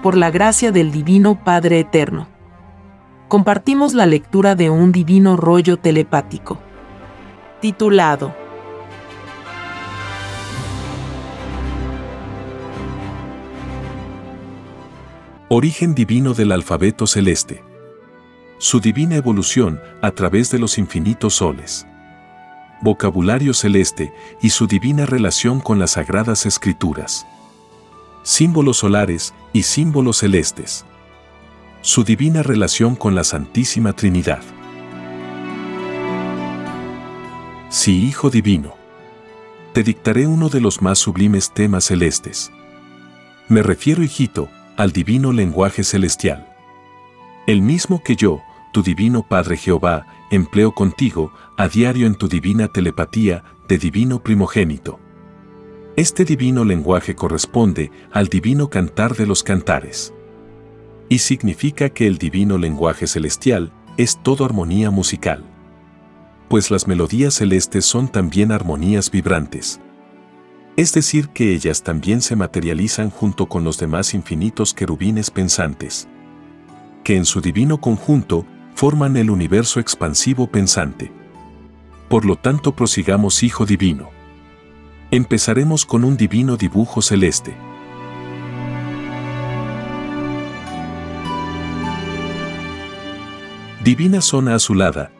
por la gracia del Divino Padre Eterno. Compartimos la lectura de un divino rollo telepático, titulado Origen divino del alfabeto celeste. Su divina evolución a través de los infinitos soles. Vocabulario celeste y su divina relación con las sagradas escrituras símbolos solares y símbolos celestes. Su divina relación con la Santísima Trinidad. Sí, Hijo Divino. Te dictaré uno de los más sublimes temas celestes. Me refiero, hijito, al divino lenguaje celestial. El mismo que yo, tu divino Padre Jehová, empleo contigo a diario en tu divina telepatía de divino primogénito. Este divino lenguaje corresponde al divino cantar de los cantares. Y significa que el divino lenguaje celestial es todo armonía musical. Pues las melodías celestes son también armonías vibrantes. Es decir, que ellas también se materializan junto con los demás infinitos querubines pensantes, que en su divino conjunto forman el universo expansivo pensante. Por lo tanto, prosigamos Hijo Divino. Empezaremos con un divino dibujo celeste. Divina zona azulada.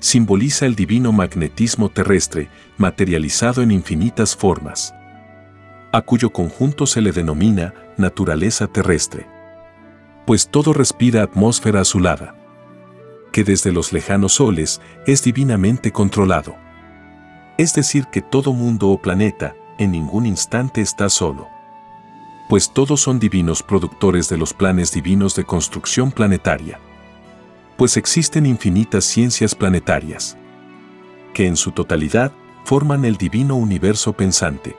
Simboliza el divino magnetismo terrestre, materializado en infinitas formas, a cuyo conjunto se le denomina naturaleza terrestre. Pues todo respira atmósfera azulada, que desde los lejanos soles es divinamente controlado. Es decir, que todo mundo o planeta en ningún instante está solo. Pues todos son divinos productores de los planes divinos de construcción planetaria. Pues existen infinitas ciencias planetarias, que en su totalidad forman el divino universo pensante.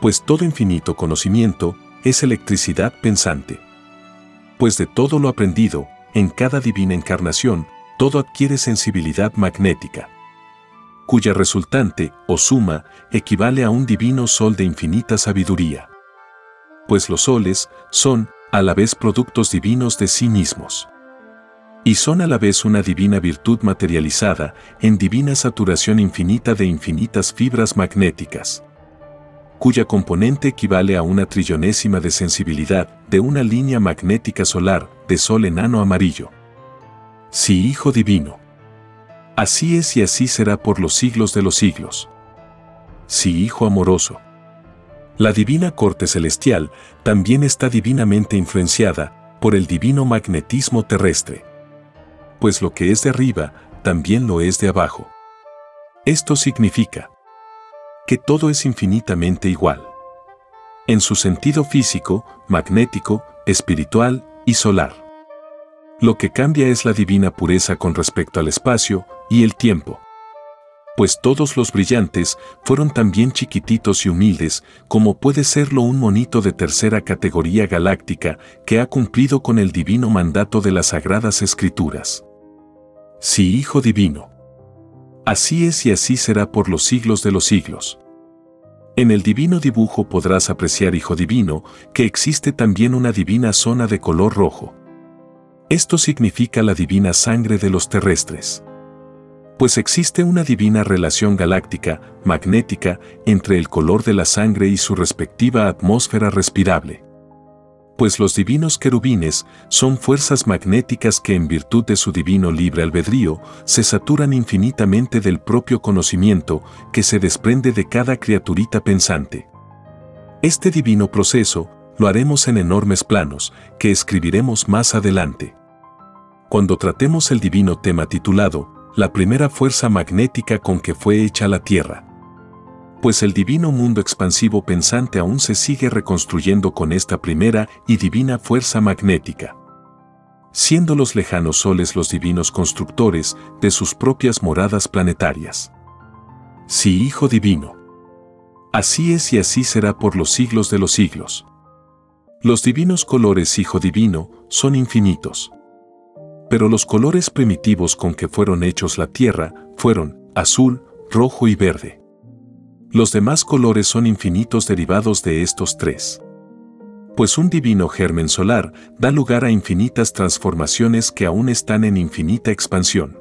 Pues todo infinito conocimiento es electricidad pensante. Pues de todo lo aprendido, en cada divina encarnación, todo adquiere sensibilidad magnética cuya resultante, o suma, equivale a un divino sol de infinita sabiduría. Pues los soles son, a la vez, productos divinos de sí mismos. Y son a la vez una divina virtud materializada en divina saturación infinita de infinitas fibras magnéticas, cuya componente equivale a una trillonésima de sensibilidad de una línea magnética solar de sol enano amarillo. Sí, Hijo Divino. Así es y así será por los siglos de los siglos. Sí, Hijo amoroso. La divina corte celestial también está divinamente influenciada por el divino magnetismo terrestre. Pues lo que es de arriba, también lo es de abajo. Esto significa que todo es infinitamente igual. En su sentido físico, magnético, espiritual y solar. Lo que cambia es la divina pureza con respecto al espacio y el tiempo. Pues todos los brillantes fueron también chiquititos y humildes como puede serlo un monito de tercera categoría galáctica que ha cumplido con el divino mandato de las sagradas escrituras. Sí, Hijo Divino. Así es y así será por los siglos de los siglos. En el divino dibujo podrás apreciar, Hijo Divino, que existe también una divina zona de color rojo. Esto significa la divina sangre de los terrestres. Pues existe una divina relación galáctica, magnética, entre el color de la sangre y su respectiva atmósfera respirable. Pues los divinos querubines son fuerzas magnéticas que en virtud de su divino libre albedrío se saturan infinitamente del propio conocimiento que se desprende de cada criaturita pensante. Este divino proceso lo haremos en enormes planos que escribiremos más adelante cuando tratemos el divino tema titulado, la primera fuerza magnética con que fue hecha la Tierra. Pues el divino mundo expansivo pensante aún se sigue reconstruyendo con esta primera y divina fuerza magnética. Siendo los lejanos soles los divinos constructores de sus propias moradas planetarias. Sí, Hijo Divino. Así es y así será por los siglos de los siglos. Los divinos colores Hijo Divino son infinitos pero los colores primitivos con que fueron hechos la tierra fueron azul, rojo y verde. Los demás colores son infinitos derivados de estos tres. Pues un divino germen solar da lugar a infinitas transformaciones que aún están en infinita expansión.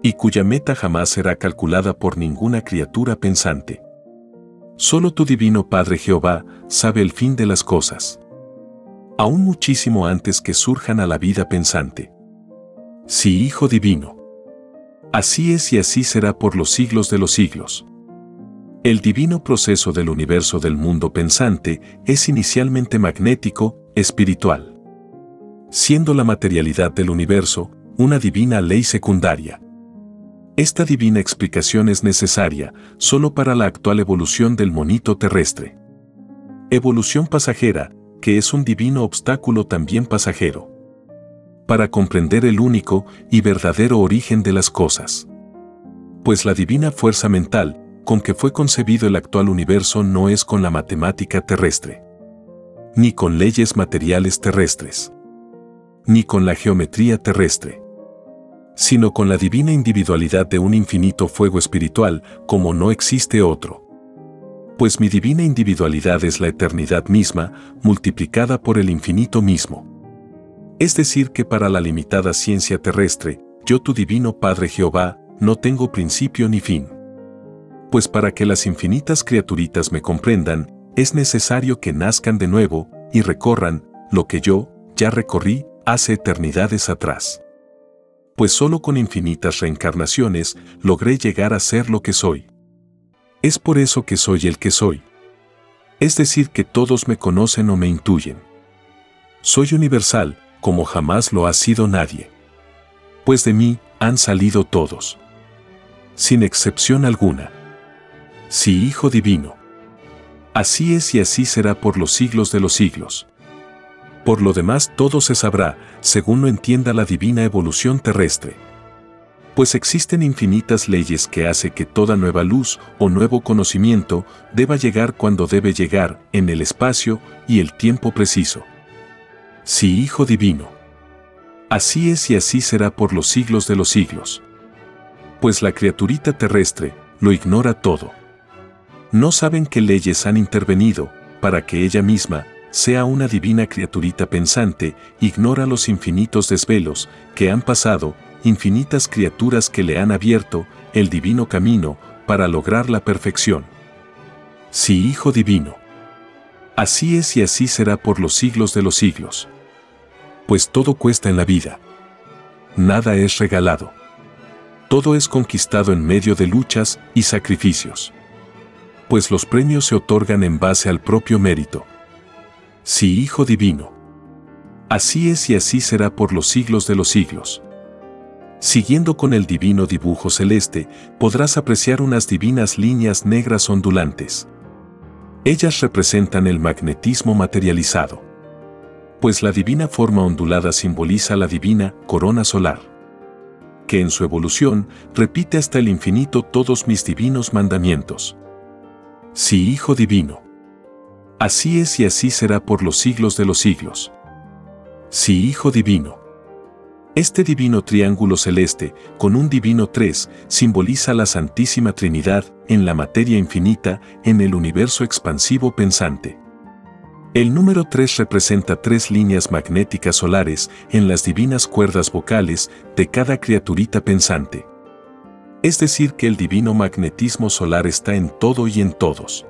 Y cuya meta jamás será calculada por ninguna criatura pensante. Solo tu divino Padre Jehová sabe el fin de las cosas. Aún muchísimo antes que surjan a la vida pensante. Sí, Hijo Divino. Así es y así será por los siglos de los siglos. El divino proceso del universo del mundo pensante es inicialmente magnético, espiritual. Siendo la materialidad del universo una divina ley secundaria. Esta divina explicación es necesaria solo para la actual evolución del monito terrestre. Evolución pasajera, que es un divino obstáculo también pasajero. Para comprender el único y verdadero origen de las cosas. Pues la divina fuerza mental, con que fue concebido el actual universo no es con la matemática terrestre, ni con leyes materiales terrestres, ni con la geometría terrestre, sino con la divina individualidad de un infinito fuego espiritual como no existe otro. Pues mi divina individualidad es la eternidad misma multiplicada por el infinito mismo. Es decir, que para la limitada ciencia terrestre, yo tu divino Padre Jehová, no tengo principio ni fin pues para que las infinitas criaturitas me comprendan, es necesario que nazcan de nuevo y recorran lo que yo ya recorrí hace eternidades atrás. Pues solo con infinitas reencarnaciones logré llegar a ser lo que soy. Es por eso que soy el que soy. Es decir, que todos me conocen o me intuyen. Soy universal, como jamás lo ha sido nadie. Pues de mí han salido todos. Sin excepción alguna. Sí, Hijo Divino. Así es y así será por los siglos de los siglos. Por lo demás todo se sabrá, según lo entienda la divina evolución terrestre. Pues existen infinitas leyes que hace que toda nueva luz o nuevo conocimiento deba llegar cuando debe llegar, en el espacio y el tiempo preciso. Sí, Hijo Divino. Así es y así será por los siglos de los siglos. Pues la criaturita terrestre lo ignora todo no saben qué leyes han intervenido para que ella misma sea una divina criaturita pensante, ignora los infinitos desvelos que han pasado, infinitas criaturas que le han abierto el divino camino para lograr la perfección. Sí, Hijo Divino. Así es y así será por los siglos de los siglos. Pues todo cuesta en la vida. Nada es regalado. Todo es conquistado en medio de luchas y sacrificios pues los premios se otorgan en base al propio mérito. Sí, Hijo Divino. Así es y así será por los siglos de los siglos. Siguiendo con el divino dibujo celeste, podrás apreciar unas divinas líneas negras ondulantes. Ellas representan el magnetismo materializado. Pues la divina forma ondulada simboliza la divina corona solar, que en su evolución repite hasta el infinito todos mis divinos mandamientos. Sí, Hijo Divino. Así es y así será por los siglos de los siglos. Sí, Hijo Divino. Este divino triángulo celeste, con un divino tres, simboliza la Santísima Trinidad en la materia infinita, en el universo expansivo pensante. El número 3 representa tres líneas magnéticas solares en las divinas cuerdas vocales de cada criaturita pensante. Es decir, que el divino magnetismo solar está en todo y en todos.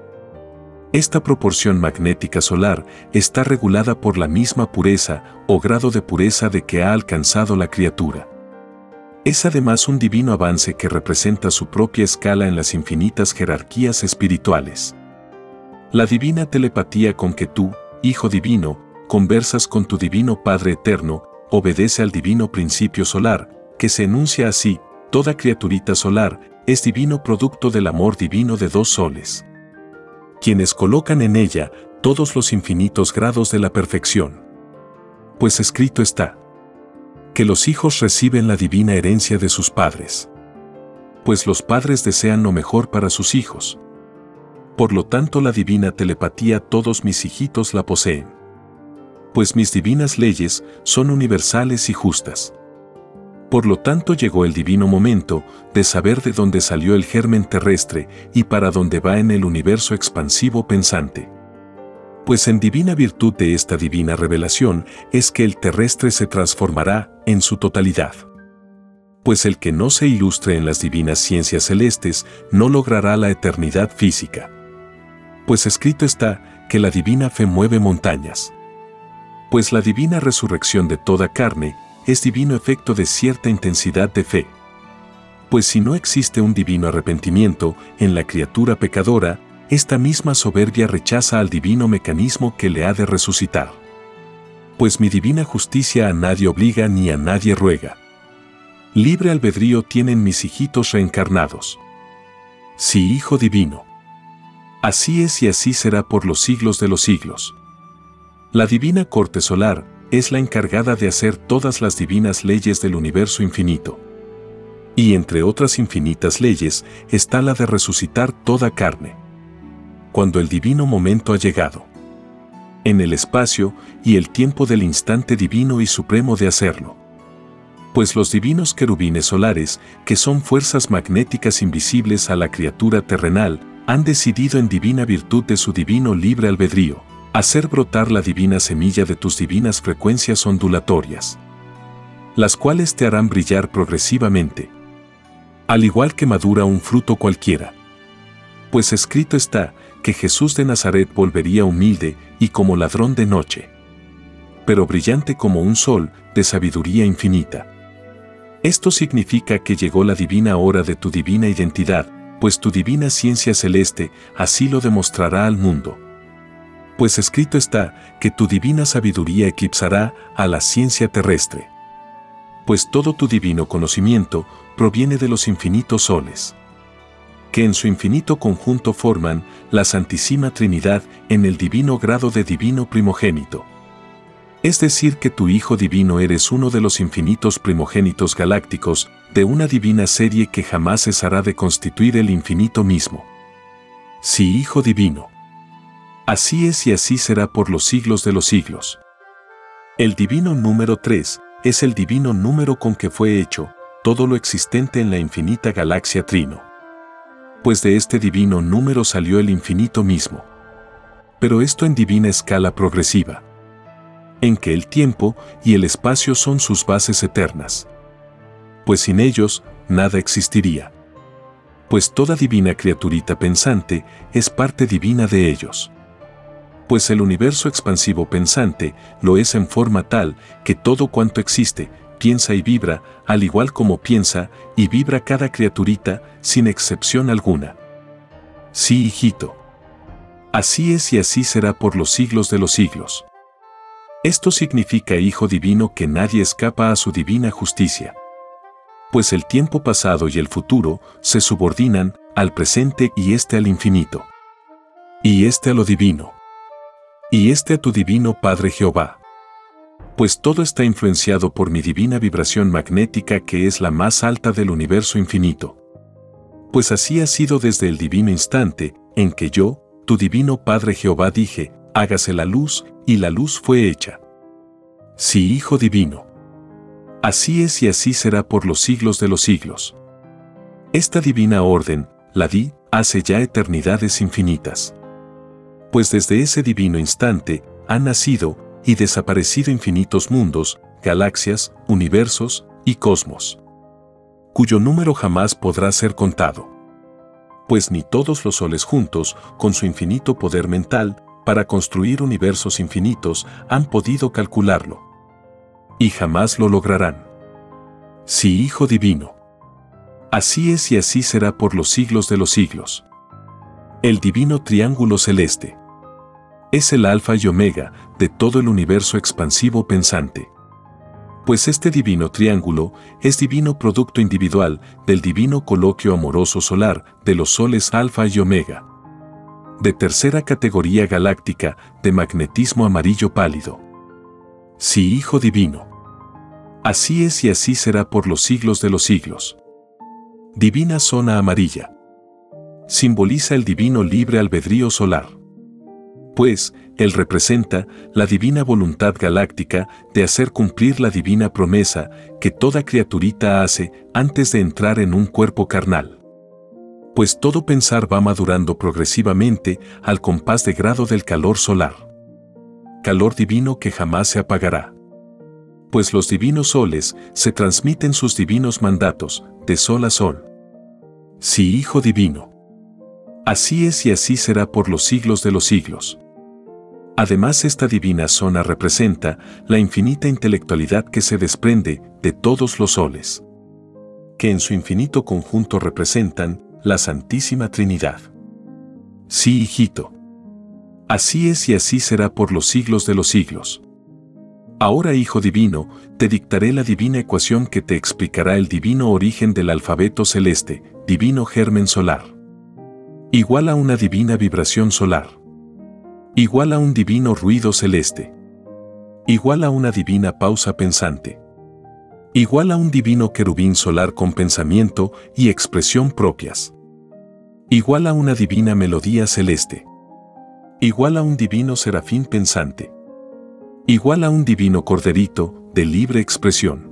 Esta proporción magnética solar está regulada por la misma pureza o grado de pureza de que ha alcanzado la criatura. Es además un divino avance que representa su propia escala en las infinitas jerarquías espirituales. La divina telepatía con que tú, Hijo Divino, conversas con tu Divino Padre Eterno, obedece al divino principio solar, que se enuncia así, Toda criaturita solar es divino producto del amor divino de dos soles. Quienes colocan en ella todos los infinitos grados de la perfección. Pues escrito está, que los hijos reciben la divina herencia de sus padres. Pues los padres desean lo mejor para sus hijos. Por lo tanto la divina telepatía todos mis hijitos la poseen. Pues mis divinas leyes son universales y justas. Por lo tanto llegó el divino momento de saber de dónde salió el germen terrestre y para dónde va en el universo expansivo pensante. Pues en divina virtud de esta divina revelación es que el terrestre se transformará en su totalidad. Pues el que no se ilustre en las divinas ciencias celestes no logrará la eternidad física. Pues escrito está que la divina fe mueve montañas. Pues la divina resurrección de toda carne es divino efecto de cierta intensidad de fe. Pues si no existe un divino arrepentimiento en la criatura pecadora, esta misma soberbia rechaza al divino mecanismo que le ha de resucitar. Pues mi divina justicia a nadie obliga ni a nadie ruega. Libre albedrío tienen mis hijitos reencarnados. Sí, Hijo Divino. Así es y así será por los siglos de los siglos. La divina corte solar es la encargada de hacer todas las divinas leyes del universo infinito. Y entre otras infinitas leyes está la de resucitar toda carne cuando el divino momento ha llegado. En el espacio y el tiempo del instante divino y supremo de hacerlo. Pues los divinos querubines solares, que son fuerzas magnéticas invisibles a la criatura terrenal, han decidido en divina virtud de su divino libre albedrío, hacer brotar la divina semilla de tus divinas frecuencias ondulatorias, las cuales te harán brillar progresivamente, al igual que madura un fruto cualquiera. Pues escrito está, que Jesús de Nazaret volvería humilde y como ladrón de noche, pero brillante como un sol de sabiduría infinita. Esto significa que llegó la divina hora de tu divina identidad, pues tu divina ciencia celeste así lo demostrará al mundo. Pues escrito está que tu divina sabiduría eclipsará a la ciencia terrestre. Pues todo tu divino conocimiento proviene de los infinitos soles que en su infinito conjunto forman la Santísima Trinidad en el divino grado de divino primogénito. Es decir, que tu Hijo Divino eres uno de los infinitos primogénitos galácticos de una divina serie que jamás cesará de constituir el infinito mismo. Sí, Hijo Divino. Así es y así será por los siglos de los siglos. El divino número 3 es el divino número con que fue hecho todo lo existente en la infinita galaxia Trino pues de este divino número salió el infinito mismo. Pero esto en divina escala progresiva, en que el tiempo y el espacio son sus bases eternas. Pues sin ellos, nada existiría. Pues toda divina criaturita pensante es parte divina de ellos. Pues el universo expansivo pensante lo es en forma tal que todo cuanto existe, piensa y vibra, al igual como piensa y vibra cada criaturita, sin excepción alguna. Sí, hijito. Así es y así será por los siglos de los siglos. Esto significa, Hijo Divino, que nadie escapa a su divina justicia. Pues el tiempo pasado y el futuro se subordinan al presente y este al infinito. Y este a lo divino. Y este a tu divino Padre Jehová pues todo está influenciado por mi divina vibración magnética que es la más alta del universo infinito. Pues así ha sido desde el divino instante en que yo, tu divino Padre Jehová, dije, hágase la luz, y la luz fue hecha. Sí, Hijo Divino. Así es y así será por los siglos de los siglos. Esta divina orden, la di, hace ya eternidades infinitas. Pues desde ese divino instante, ha nacido, y desaparecido infinitos mundos, galaxias, universos y cosmos, cuyo número jamás podrá ser contado. Pues ni todos los soles juntos, con su infinito poder mental, para construir universos infinitos, han podido calcularlo. Y jamás lo lograrán. Sí, Hijo Divino. Así es y así será por los siglos de los siglos. El divino triángulo celeste es el alfa y omega de todo el universo expansivo pensante. Pues este divino triángulo es divino producto individual del divino coloquio amoroso solar de los soles alfa y omega. De tercera categoría galáctica de magnetismo amarillo pálido. Sí, Hijo Divino. Así es y así será por los siglos de los siglos. Divina zona amarilla. Simboliza el divino libre albedrío solar pues, Él representa la divina voluntad galáctica de hacer cumplir la divina promesa que toda criaturita hace antes de entrar en un cuerpo carnal. Pues todo pensar va madurando progresivamente al compás de grado del calor solar. calor divino que jamás se apagará. Pues los divinos soles se transmiten sus divinos mandatos, de sol a sol. Sí, Hijo Divino. Así es y así será por los siglos de los siglos. Además, esta divina zona representa la infinita intelectualidad que se desprende de todos los soles, que en su infinito conjunto representan la Santísima Trinidad. Sí, hijito. Así es y así será por los siglos de los siglos. Ahora, Hijo Divino, te dictaré la divina ecuación que te explicará el divino origen del alfabeto celeste, divino germen solar. Igual a una divina vibración solar. Igual a un divino ruido celeste. Igual a una divina pausa pensante. Igual a un divino querubín solar con pensamiento y expresión propias. Igual a una divina melodía celeste. Igual a un divino serafín pensante, igual a un divino corderito de libre expresión,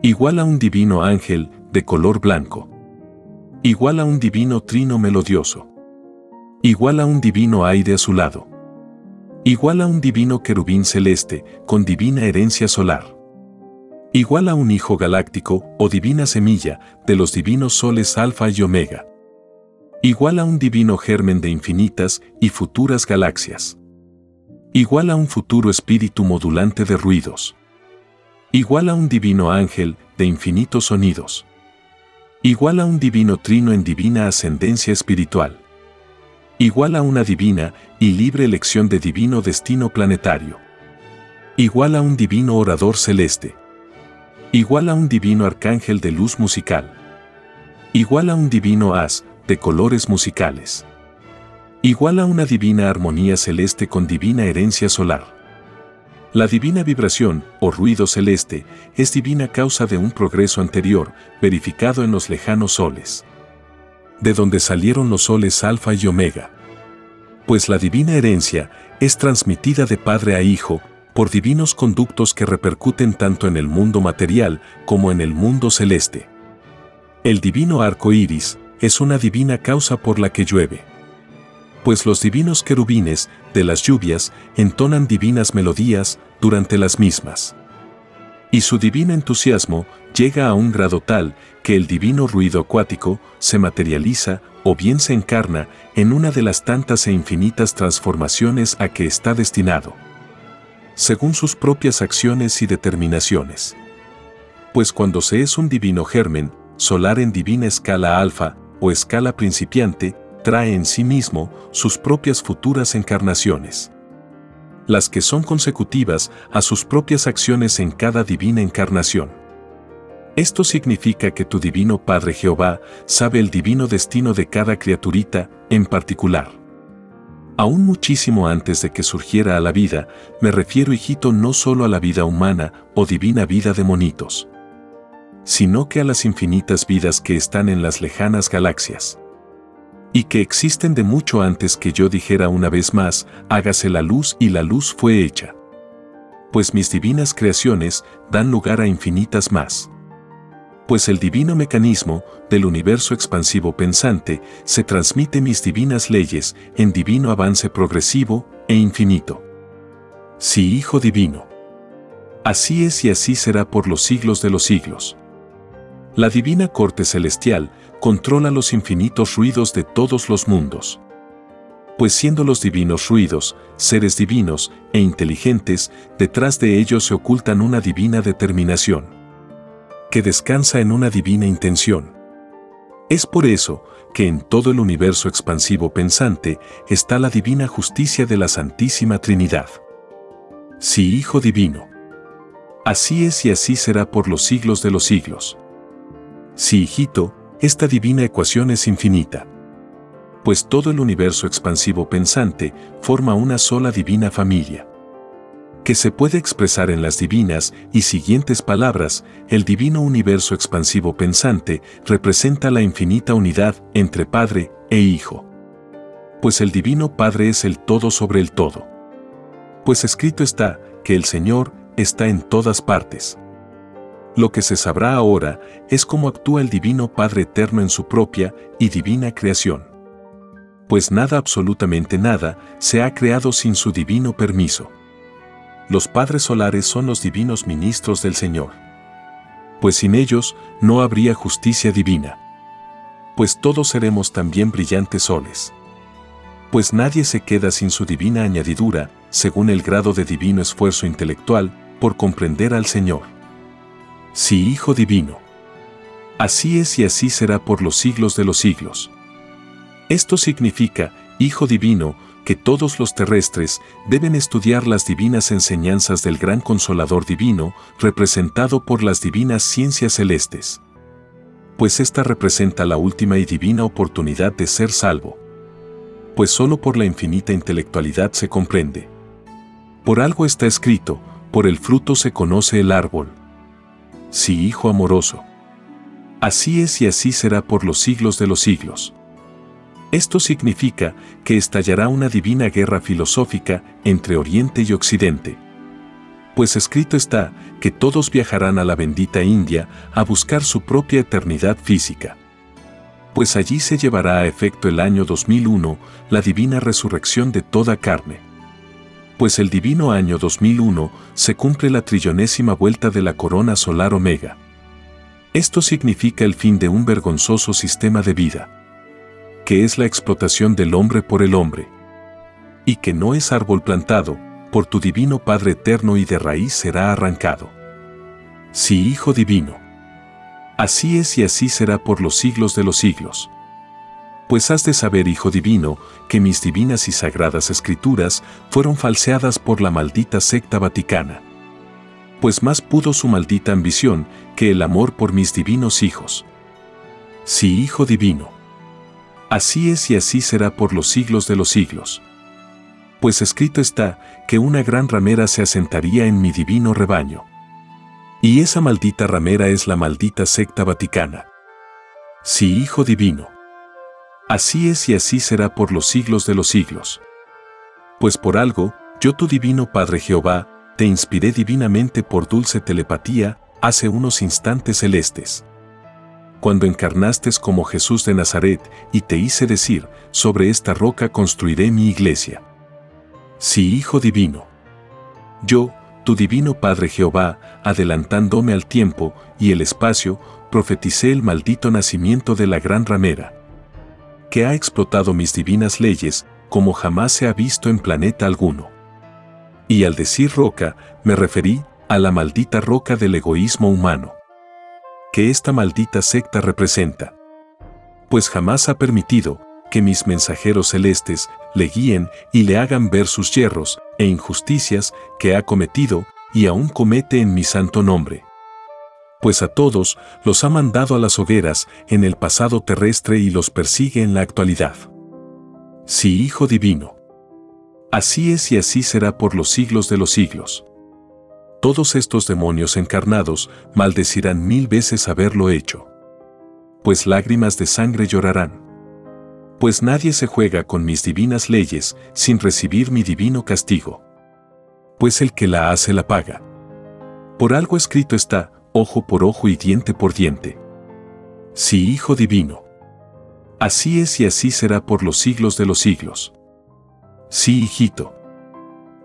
igual a un divino ángel de color blanco, igual a un divino trino melodioso, igual a un divino aire azulado, igual a un divino querubín celeste con divina herencia solar, igual a un hijo galáctico o divina semilla de los divinos soles alfa y omega igual a un divino germen de infinitas y futuras galaxias. Igual a un futuro espíritu modulante de ruidos. Igual a un divino ángel de infinitos sonidos. Igual a un divino trino en divina ascendencia espiritual. Igual a una divina y libre elección de divino destino planetario. Igual a un divino orador celeste. Igual a un divino arcángel de luz musical. Igual a un divino as de colores musicales. Igual a una divina armonía celeste con divina herencia solar. La divina vibración, o ruido celeste, es divina causa de un progreso anterior, verificado en los lejanos soles. De donde salieron los soles alfa y omega. Pues la divina herencia es transmitida de padre a hijo, por divinos conductos que repercuten tanto en el mundo material como en el mundo celeste. El divino arco iris, es una divina causa por la que llueve. Pues los divinos querubines de las lluvias entonan divinas melodías durante las mismas. Y su divino entusiasmo llega a un grado tal que el divino ruido acuático se materializa o bien se encarna en una de las tantas e infinitas transformaciones a que está destinado, según sus propias acciones y determinaciones. Pues cuando se es un divino germen, solar en divina escala alfa, o escala principiante, trae en sí mismo sus propias futuras encarnaciones. Las que son consecutivas a sus propias acciones en cada divina encarnación. Esto significa que tu divino Padre Jehová sabe el divino destino de cada criaturita en particular. Aún muchísimo antes de que surgiera a la vida, me refiero, hijito, no solo a la vida humana o divina vida de monitos sino que a las infinitas vidas que están en las lejanas galaxias. Y que existen de mucho antes que yo dijera una vez más, hágase la luz y la luz fue hecha. Pues mis divinas creaciones dan lugar a infinitas más. Pues el divino mecanismo del universo expansivo pensante se transmite mis divinas leyes en divino avance progresivo e infinito. Sí, Hijo Divino. Así es y así será por los siglos de los siglos. La divina corte celestial controla los infinitos ruidos de todos los mundos. Pues siendo los divinos ruidos, seres divinos e inteligentes, detrás de ellos se ocultan una divina determinación, que descansa en una divina intención. Es por eso que en todo el universo expansivo pensante está la divina justicia de la Santísima Trinidad. Sí, Hijo Divino. Así es y así será por los siglos de los siglos. Sí, hijito, esta divina ecuación es infinita. Pues todo el universo expansivo pensante forma una sola divina familia. Que se puede expresar en las divinas y siguientes palabras, el divino universo expansivo pensante representa la infinita unidad entre Padre e Hijo. Pues el divino Padre es el todo sobre el todo. Pues escrito está que el Señor está en todas partes. Lo que se sabrá ahora es cómo actúa el Divino Padre Eterno en su propia y divina creación. Pues nada, absolutamente nada, se ha creado sin su divino permiso. Los padres solares son los divinos ministros del Señor. Pues sin ellos no habría justicia divina. Pues todos seremos también brillantes soles. Pues nadie se queda sin su divina añadidura, según el grado de divino esfuerzo intelectual, por comprender al Señor. Sí, Hijo Divino. Así es y así será por los siglos de los siglos. Esto significa, Hijo Divino, que todos los terrestres deben estudiar las divinas enseñanzas del gran consolador divino, representado por las divinas ciencias celestes. Pues esta representa la última y divina oportunidad de ser salvo. Pues solo por la infinita intelectualidad se comprende. Por algo está escrito, por el fruto se conoce el árbol. Sí, hijo amoroso. Así es y así será por los siglos de los siglos. Esto significa que estallará una divina guerra filosófica entre Oriente y Occidente. Pues escrito está que todos viajarán a la bendita India a buscar su propia eternidad física. Pues allí se llevará a efecto el año 2001, la divina resurrección de toda carne. Pues el divino año 2001 se cumple la trillonésima vuelta de la corona solar Omega. Esto significa el fin de un vergonzoso sistema de vida que es la explotación del hombre por el hombre. Y que no es árbol plantado, por tu divino Padre eterno y de raíz será arrancado. Sí, Hijo divino. Así es y así será por los siglos de los siglos. Pues has de saber, Hijo divino, que mis divinas y sagradas escrituras fueron falseadas por la maldita secta vaticana. Pues más pudo su maldita ambición que el amor por mis divinos hijos. Sí, Hijo divino. Así es y así será por los siglos de los siglos. Pues escrito está que una gran ramera se asentaría en mi divino rebaño. Y esa maldita ramera es la maldita secta vaticana. Sí, Hijo Divino. Así es y así será por los siglos de los siglos. Pues por algo, yo tu divino Padre Jehová, te inspiré divinamente por dulce telepatía hace unos instantes celestes cuando encarnaste como Jesús de Nazaret y te hice decir, sobre esta roca construiré mi iglesia. Sí, Hijo Divino. Yo, tu Divino Padre Jehová, adelantándome al tiempo y el espacio, profeticé el maldito nacimiento de la gran ramera, que ha explotado mis divinas leyes como jamás se ha visto en planeta alguno. Y al decir roca, me referí a la maldita roca del egoísmo humano que esta maldita secta representa. Pues jamás ha permitido que mis mensajeros celestes le guíen y le hagan ver sus yerros e injusticias que ha cometido y aún comete en mi santo nombre. Pues a todos los ha mandado a las hogueras en el pasado terrestre y los persigue en la actualidad. Sí, Hijo Divino. Así es y así será por los siglos de los siglos todos estos demonios encarnados maldecirán mil veces haberlo hecho. Pues lágrimas de sangre llorarán. Pues nadie se juega con mis divinas leyes sin recibir mi divino castigo. Pues el que la hace la paga. Por algo escrito está, ojo por ojo y diente por diente. Sí, Hijo Divino. Así es y así será por los siglos de los siglos. Sí, hijito.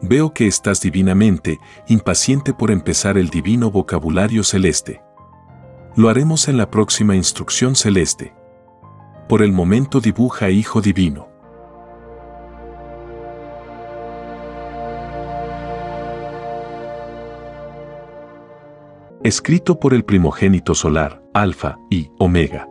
Veo que estás divinamente impaciente por empezar el divino vocabulario celeste. Lo haremos en la próxima instrucción celeste. Por el momento dibuja Hijo Divino. Escrito por el primogénito solar, Alfa y Omega.